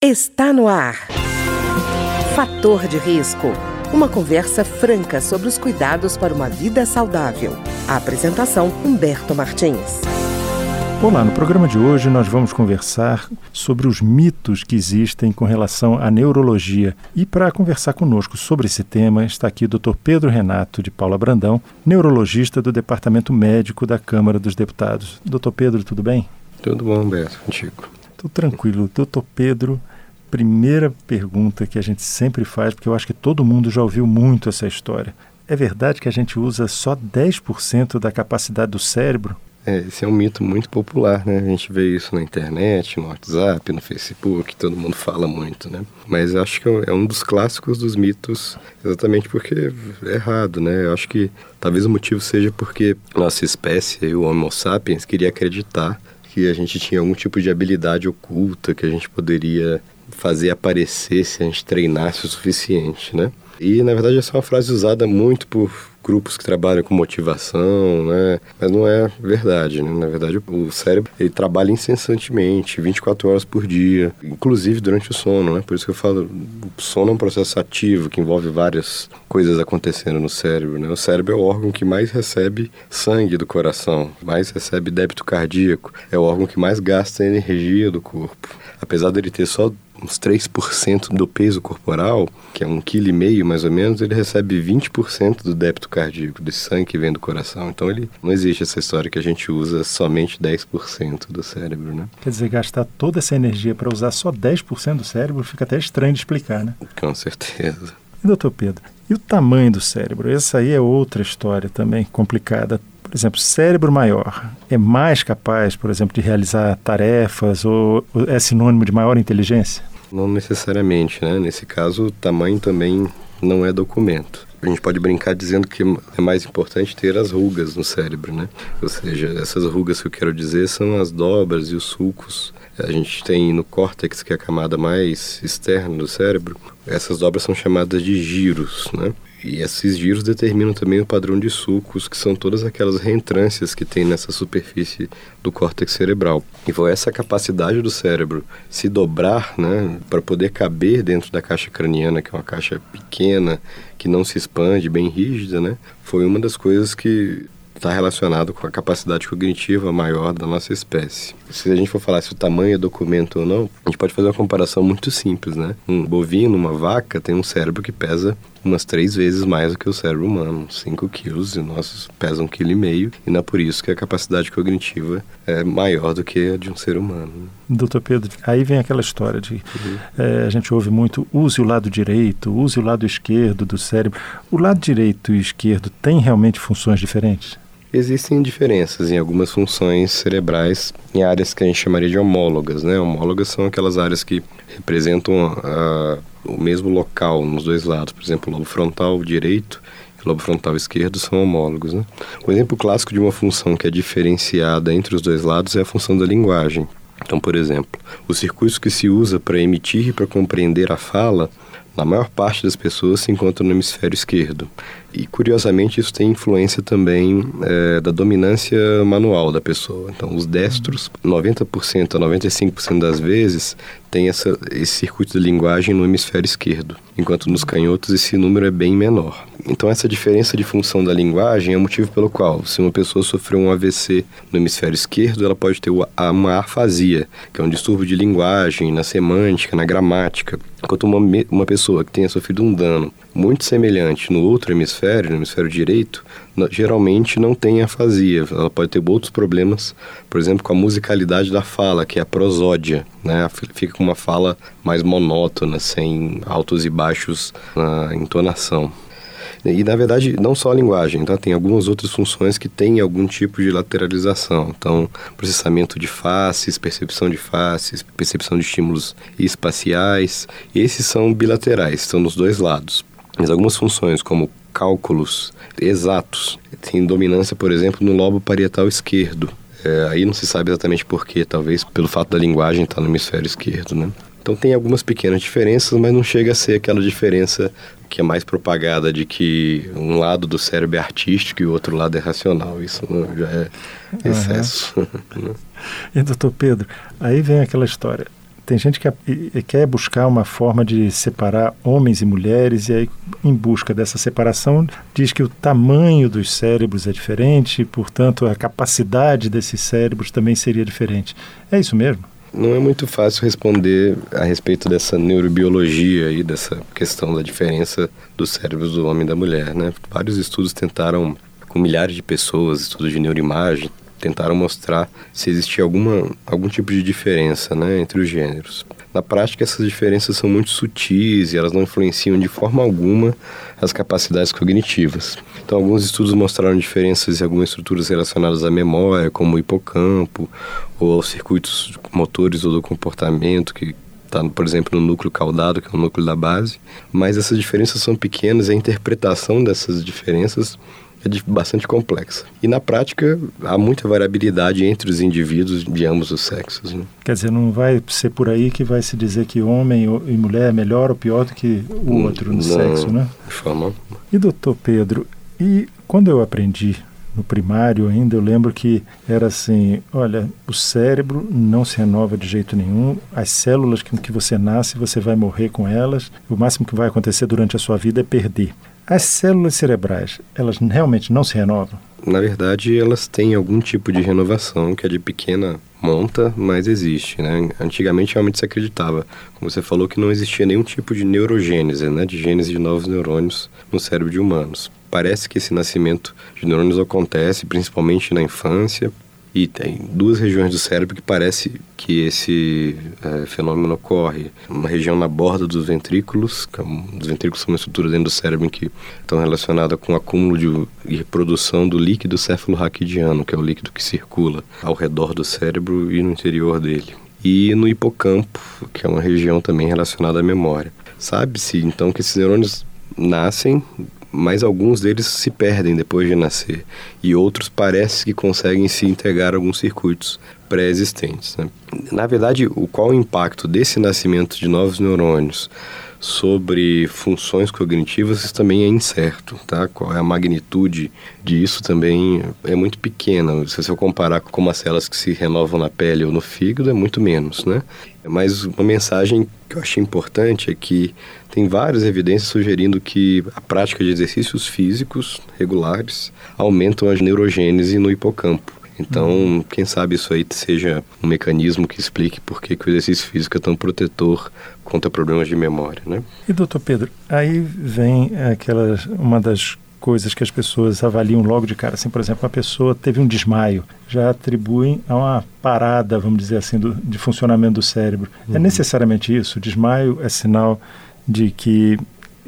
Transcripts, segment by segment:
Está no ar. Fator de risco. Uma conversa franca sobre os cuidados para uma vida saudável. A apresentação Humberto Martins. Olá, no programa de hoje nós vamos conversar sobre os mitos que existem com relação à neurologia. E para conversar conosco sobre esse tema está aqui o Dr. Pedro Renato de Paula Brandão, neurologista do Departamento Médico da Câmara dos Deputados. Doutor Pedro, tudo bem? Tudo bom, Humberto, contigo. Tudo tranquilo. Doutor Pedro, primeira pergunta que a gente sempre faz, porque eu acho que todo mundo já ouviu muito essa história. É verdade que a gente usa só 10% da capacidade do cérebro? É, esse é um mito muito popular, né? A gente vê isso na internet, no WhatsApp, no Facebook, todo mundo fala muito, né? Mas acho que é um dos clássicos dos mitos, exatamente porque é errado, né? Eu acho que talvez o motivo seja porque nossa espécie, o Homo sapiens, queria acreditar que a gente tinha algum tipo de habilidade oculta que a gente poderia fazer aparecer se a gente treinasse o suficiente, né? E na verdade essa é uma frase usada muito por grupos que trabalham com motivação, né? Mas não é verdade, né? Na verdade, o cérebro, ele trabalha incessantemente, 24 horas por dia, inclusive durante o sono, né? Por isso que eu falo, o sono é um processo ativo que envolve várias coisas acontecendo no cérebro, né? O cérebro é o órgão que mais recebe sangue do coração, mais recebe débito cardíaco, é o órgão que mais gasta energia do corpo. Apesar dele ter só uns 3% do peso corporal, que é um quilo e meio mais ou menos, ele recebe 20% do débito cardíaco, desse sangue que vem do coração. Então ele não existe essa história que a gente usa somente 10% do cérebro, né? Quer dizer, gastar toda essa energia para usar só 10% do cérebro fica até estranho de explicar, né? Com certeza. E doutor Pedro, e o tamanho do cérebro? Essa aí é outra história também complicada. Por exemplo, cérebro maior é mais capaz, por exemplo, de realizar tarefas ou é sinônimo de maior inteligência? Não necessariamente, né? Nesse caso, o tamanho também não é documento. A gente pode brincar dizendo que é mais importante ter as rugas no cérebro, né? Ou seja, essas rugas que eu quero dizer são as dobras e os sulcos. A gente tem no córtex, que é a camada mais externa do cérebro, essas dobras são chamadas de giros, né? E esses giros determinam também o padrão de sulcos, que são todas aquelas reentrâncias que tem nessa superfície do córtex cerebral. E foi essa capacidade do cérebro se dobrar, né, para poder caber dentro da caixa craniana, que é uma caixa pequena, que não se expande, bem rígida, né, foi uma das coisas que está relacionado com a capacidade cognitiva maior da nossa espécie. Se a gente for falar se o tamanho é documento ou não, a gente pode fazer uma comparação muito simples, né? Um bovino, uma vaca, tem um cérebro que pesa umas três vezes mais do que o cérebro humano, 5 quilos, e nossos pesam um quilo e meio, e não é por isso que a capacidade cognitiva é maior do que a de um ser humano. Doutor Pedro, aí vem aquela história de uhum. é, a gente ouve muito use o lado direito, use o lado esquerdo do cérebro. O lado direito e esquerdo tem realmente funções diferentes? Existem diferenças em algumas funções cerebrais em áreas que a gente chamaria de homólogas. Né? Homólogas são aquelas áreas que representam o mesmo local nos dois lados. Por exemplo, o lobo frontal direito e o lobo frontal esquerdo são homólogos. Né? O exemplo clássico de uma função que é diferenciada entre os dois lados é a função da linguagem. Então, por exemplo, os circuitos que se usa para emitir e para compreender a fala na maior parte das pessoas se encontra no hemisfério esquerdo. E curiosamente isso tem influência também é, da dominância manual da pessoa. Então os destros, 90% a 95% das vezes, tem essa, esse circuito de linguagem no hemisfério esquerdo, enquanto nos canhotos esse número é bem menor. Então essa diferença de função da linguagem é o motivo pelo qual, se uma pessoa sofreu um AVC no hemisfério esquerdo, ela pode ter uma afasia, que é um distúrbio de linguagem, na semântica, na gramática. Enquanto uma, uma pessoa que tenha sofrido um dano muito semelhante no outro hemisfério, no hemisfério direito, geralmente não tem afasia. Ela pode ter outros problemas, por exemplo, com a musicalidade da fala, que é a prosódia, né? Fica com uma fala mais monótona, sem altos e baixos na entonação. E, na verdade, não só a linguagem, tá? tem algumas outras funções que têm algum tipo de lateralização. Então, processamento de faces, percepção de faces, percepção de estímulos espaciais. Esses são bilaterais, estão nos dois lados. Mas algumas funções, como cálculos exatos, têm dominância, por exemplo, no lobo parietal esquerdo. É, aí não se sabe exatamente porquê, talvez pelo fato da linguagem estar no hemisfério esquerdo, né? Então tem algumas pequenas diferenças, mas não chega a ser aquela diferença que é mais propagada de que um lado do cérebro é artístico e o outro lado é racional. Isso não, já é excesso. Uhum. e doutor Pedro, aí vem aquela história. tem gente que quer buscar uma forma de separar homens e mulheres, e aí, em busca dessa separação, diz que o tamanho dos cérebros é diferente, portanto, a capacidade desses cérebros também seria diferente. É isso mesmo? Não é muito fácil responder a respeito dessa neurobiologia e dessa questão da diferença dos cérebros do homem e da mulher, né? Vários estudos tentaram, com milhares de pessoas, estudos de neuroimagem, tentaram mostrar se existia alguma, algum tipo de diferença né, entre os gêneros. Na prática, essas diferenças são muito sutis e elas não influenciam de forma alguma as capacidades cognitivas. Então, alguns estudos mostraram diferenças em algumas estruturas relacionadas à memória, como o hipocampo, ou aos circuitos motores ou do comportamento, que está, por exemplo, no núcleo caudado, que é o núcleo da base. Mas essas diferenças são pequenas e a interpretação dessas diferenças é bastante complexa. E na prática há muita variabilidade entre os indivíduos de ambos os sexos. Né? Quer dizer, não vai ser por aí que vai se dizer que homem e mulher é melhor ou pior do que o hum, outro no não, sexo, né? De forma. E doutor Pedro, e quando eu aprendi no primário ainda, eu lembro que era assim: olha, o cérebro não se renova de jeito nenhum, as células com que você nasce, você vai morrer com elas, o máximo que vai acontecer durante a sua vida é perder. As células cerebrais, elas realmente não se renovam? Na verdade, elas têm algum tipo de renovação, que é de pequena monta, mas existe, né? Antigamente realmente se acreditava, como você falou, que não existia nenhum tipo de neurogênese, né? De gênese de novos neurônios no cérebro de humanos. Parece que esse nascimento de neurônios acontece principalmente na infância, e tem duas regiões do cérebro que parece que esse é, fenômeno ocorre. Uma região na borda dos ventrículos, que é os ventrículos são uma estrutura dentro do cérebro em que estão relacionada com o acúmulo de, de produção do líquido céfalo-raquidiano, que é o líquido que circula ao redor do cérebro e no interior dele. E no hipocampo, que é uma região também relacionada à memória. Sabe-se então que esses neurônios nascem mas alguns deles se perdem depois de nascer e outros parece que conseguem se integrar a alguns circuitos pré-existentes. Né? Na verdade, o qual o impacto desse nascimento de novos neurônios sobre funções cognitivas isso também é incerto, tá? Qual é a magnitude disso também é muito pequena. Se você comparar com as células que se renovam na pele ou no fígado, é muito menos, né? Mas uma mensagem que eu achei importante é que tem várias evidências sugerindo que a prática de exercícios físicos regulares aumentam a neurogênese no hipocampo. Então, uhum. quem sabe isso aí seja um mecanismo que explique por que, que o exercício físico é tão protetor contra problemas de memória, né? E doutor Pedro, aí vem aquela uma das coisas que as pessoas avaliam logo de cara. Assim, por exemplo, uma pessoa teve um desmaio, já atribuem a uma parada, vamos dizer assim, do, de funcionamento do cérebro. É uhum. É necessariamente isso? O desmaio é sinal de que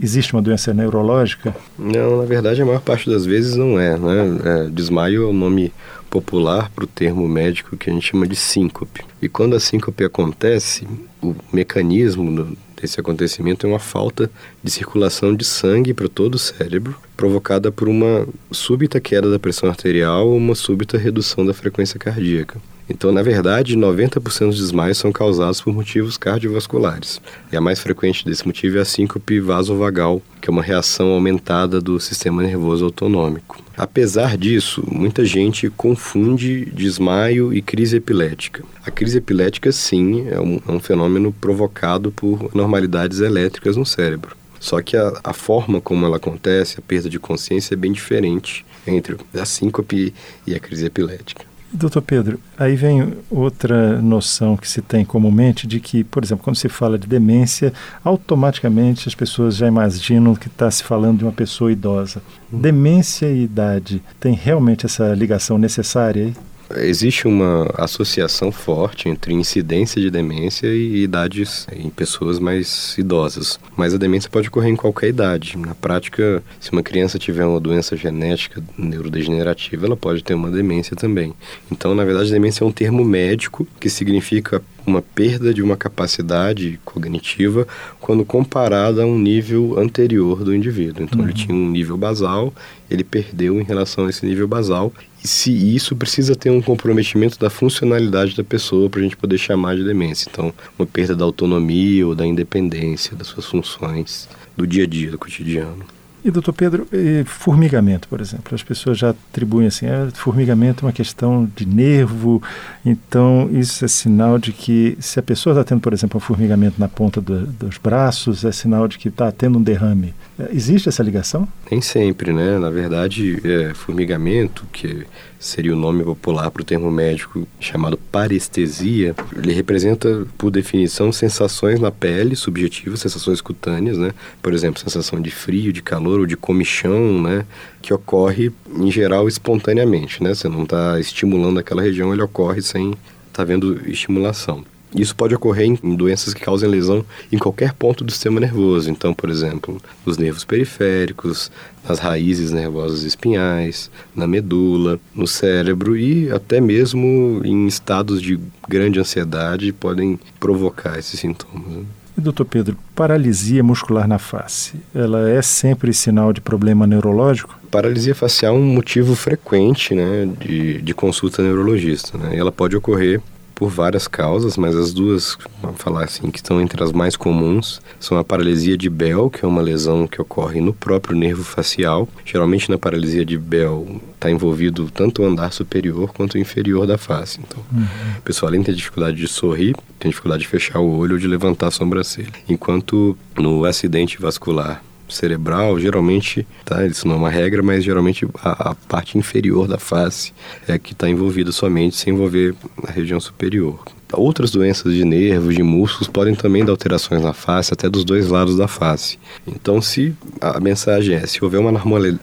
existe uma doença neurológica? Não, na verdade, a maior parte das vezes não é. Né? É, desmaio é o nome popular para o termo médico que a gente chama de síncope. E quando a síncope acontece, o mecanismo desse acontecimento é uma falta de circulação de sangue para todo o cérebro, provocada por uma súbita queda da pressão arterial ou uma súbita redução da frequência cardíaca. Então, na verdade, 90% dos desmaios são causados por motivos cardiovasculares. E a mais frequente desse motivo é a síncope vasovagal, que é uma reação aumentada do sistema nervoso autonômico. Apesar disso, muita gente confunde desmaio e crise epilética. A crise epilética, sim, é um, é um fenômeno provocado por anormalidades elétricas no cérebro. Só que a, a, forma como ela acontece, a perda de consciência, é bem diferente entre a síncope e a crise epilética. Doutor Pedro, aí vem outra noção que se tem comumente de que, por exemplo, quando se fala de demência, automaticamente as pessoas já imaginam que está se falando de uma pessoa idosa. Hum. Demência e idade tem realmente essa ligação necessária aí? Existe uma associação forte entre incidência de demência e idades em pessoas mais idosas. Mas a demência pode ocorrer em qualquer idade. Na prática, se uma criança tiver uma doença genética neurodegenerativa, ela pode ter uma demência também. Então, na verdade, demência é um termo médico que significa uma perda de uma capacidade cognitiva quando comparada a um nível anterior do indivíduo. Então, uhum. ele tinha um nível basal, ele perdeu em relação a esse nível basal. E se isso precisa ter um comprometimento da funcionalidade da pessoa para a gente poder chamar de demência. Então, uma perda da autonomia ou da independência das suas funções do dia a dia, do cotidiano. E, doutor Pedro, formigamento, por exemplo. As pessoas já atribuem assim, ah, formigamento é uma questão de nervo, então isso é sinal de que se a pessoa está tendo, por exemplo, um formigamento na ponta do, dos braços, é sinal de que está tendo um derrame. Existe essa ligação? Nem sempre, né? Na verdade, é, formigamento, que seria o nome popular para o termo médico chamado parestesia, ele representa, por definição, sensações na pele subjetivas, sensações cutâneas, né? Por exemplo, sensação de frio, de calor ou de comichão, né? Que ocorre, em geral, espontaneamente, né? Você não está estimulando aquela região, ele ocorre sem estar tá vendo estimulação. Isso pode ocorrer em doenças que causem lesão em qualquer ponto do sistema nervoso. Então, por exemplo, nos nervos periféricos, nas raízes nervosas espinhais, na medula, no cérebro e até mesmo em estados de grande ansiedade podem provocar esses sintomas. Né? E, doutor Pedro, paralisia muscular na face, ela é sempre sinal de problema neurológico? Paralisia facial é um motivo frequente né, de, de consulta neurologista. Né? Ela pode ocorrer por várias causas, mas as duas, vamos falar assim, que estão entre as mais comuns, são a paralisia de Bell, que é uma lesão que ocorre no próprio nervo facial. Geralmente na paralisia de Bell está envolvido tanto o andar superior quanto o inferior da face. Então, uhum. o pessoal além de ter dificuldade de sorrir, tem dificuldade de fechar o olho ou de levantar a sobrancelha. Enquanto no acidente vascular cerebral, geralmente, tá, isso não é uma regra, mas geralmente a, a parte inferior da face é que está envolvida somente, sem envolver a região superior. Outras doenças de nervos, de músculos, podem também dar alterações na face, até dos dois lados da face. Então, se a mensagem é, se houver uma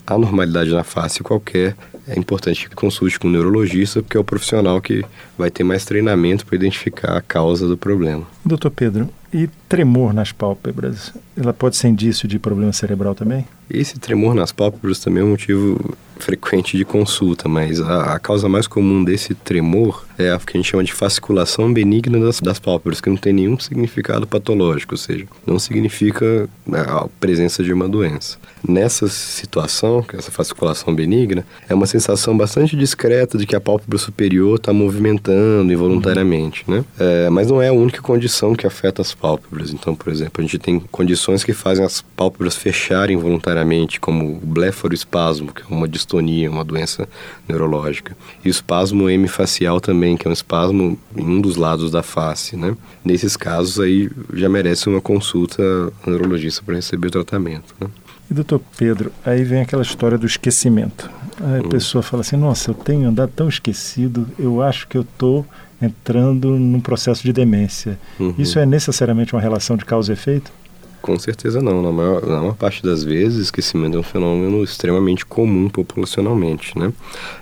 anormalidade na face qualquer, é importante que consulte com um neurologista, porque é o profissional que vai ter mais treinamento para identificar a causa do problema. Doutor Pedro, e tremor nas pálpebras, ela pode ser indício de problema cerebral também? Esse tremor nas pálpebras também é um motivo frequente de consulta, mas a, a, causa mais comum desse tremor é a que a gente chama de fasciculação benigna das, das pálpebras, que não tem nenhum significado patológico, ou seja, não significa né, a presença de uma doença. Nessa situação, é essa fasciculação benigna, é uma sensação bastante discreta de que a pálpebra superior está movimentando involuntariamente, né? É, mas não é a única condição que afeta as pálpebras. Então, por exemplo, a gente tem condições que fazem as pálpebras fecharem voluntariamente, como o blefaroespasmo, que é uma distonia, uma doença neurológica. E o espasmo hemifacial também, que é um espasmo em um dos lados da face, né? Nesses casos aí já merece uma consulta neurologista para receber o tratamento, né? E doutor Pedro, aí vem aquela história do esquecimento. Aí a hum. pessoa fala assim, nossa, eu tenho andado tão esquecido, eu acho que eu estou entrando num processo de demência. Uhum. Isso é necessariamente uma relação de causa e efeito? Com certeza não. Na maior, na maior parte das vezes, esquecimento é um fenômeno extremamente comum populacionalmente, né?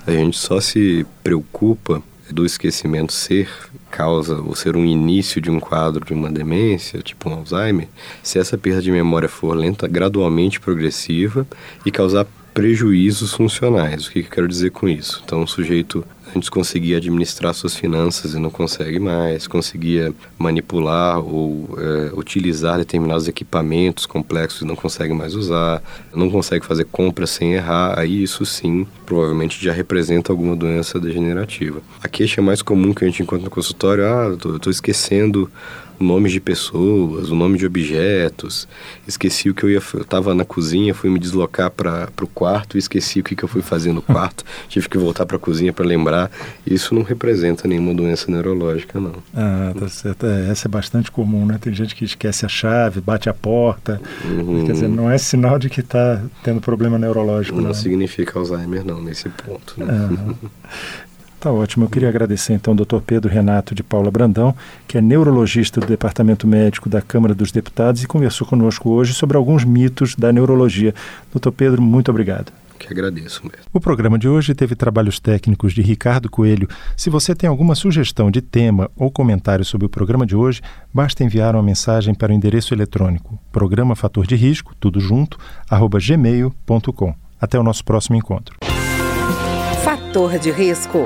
A gente só se preocupa do esquecimento ser causa ou ser um início de um quadro de uma demência, tipo um Alzheimer, se essa perda de memória for lenta, gradualmente progressiva e causar prejuízos funcionais. O que, que eu quero dizer com isso? Então, o sujeito antes conseguia administrar suas finanças e não consegue mais, conseguia manipular ou é, utilizar determinados equipamentos complexos e não consegue mais usar, não consegue fazer compras sem errar, aí isso sim provavelmente já representa alguma doença degenerativa. A queixa mais comum que a gente encontra no consultório, ah, estou esquecendo nomes de pessoas, o nome de objetos. Esqueci o que eu ia. Eu estava na cozinha, fui me deslocar para o quarto e esqueci o que, que eu fui fazer no quarto. Tive que voltar para a cozinha para lembrar. Isso não representa nenhuma doença neurológica, não. Ah, tá certo. É, essa é bastante comum, né? Tem gente que esquece a chave, bate a porta. Uhum. Quer dizer, não é sinal de que está tendo problema neurológico. Não, não significa Alzheimer, não, nesse ponto. Né? Uhum. Tá ótimo. Eu queria agradecer então ao Dr. Pedro Renato de Paula Brandão, que é neurologista do Departamento Médico da Câmara dos Deputados e conversou conosco hoje sobre alguns mitos da neurologia. Dr. Pedro, muito obrigado. Que agradeço mesmo. O programa de hoje teve trabalhos técnicos de Ricardo Coelho. Se você tem alguma sugestão de tema ou comentário sobre o programa de hoje, basta enviar uma mensagem para o endereço eletrônico programa fator de risco, tudo junto, arroba gmail.com. Até o nosso próximo encontro. Fator de risco